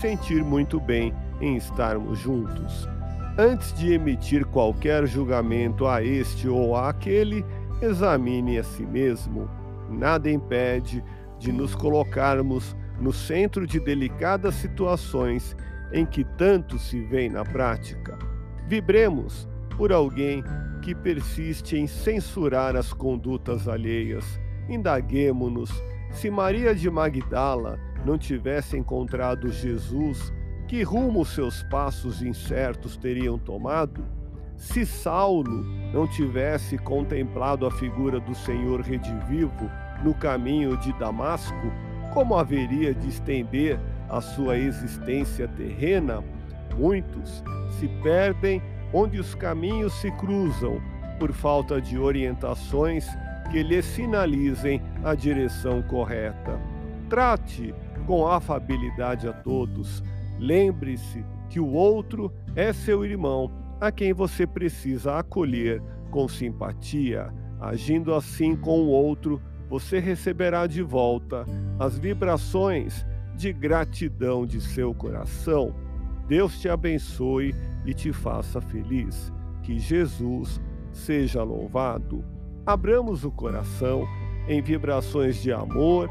sentir muito bem em estarmos juntos. Antes de emitir qualquer julgamento a este ou àquele, examine a si mesmo. Nada impede de nos colocarmos no centro de delicadas situações em que tanto se vê na prática. Vibremos por alguém que persiste em censurar as condutas alheias. Indaguemo-nos se Maria de Magdala não tivesse encontrado Jesus que rumo seus passos incertos teriam tomado? Se Saulo não tivesse contemplado a figura do Senhor redivivo no caminho de Damasco, como haveria de estender a sua existência terrena? Muitos se perdem onde os caminhos se cruzam por falta de orientações que lhes sinalizem a direção correta. Trate com afabilidade a todos, Lembre-se que o outro é seu irmão, a quem você precisa acolher com simpatia. Agindo assim com o outro, você receberá de volta as vibrações de gratidão de seu coração. Deus te abençoe e te faça feliz. Que Jesus seja louvado. Abramos o coração em vibrações de amor,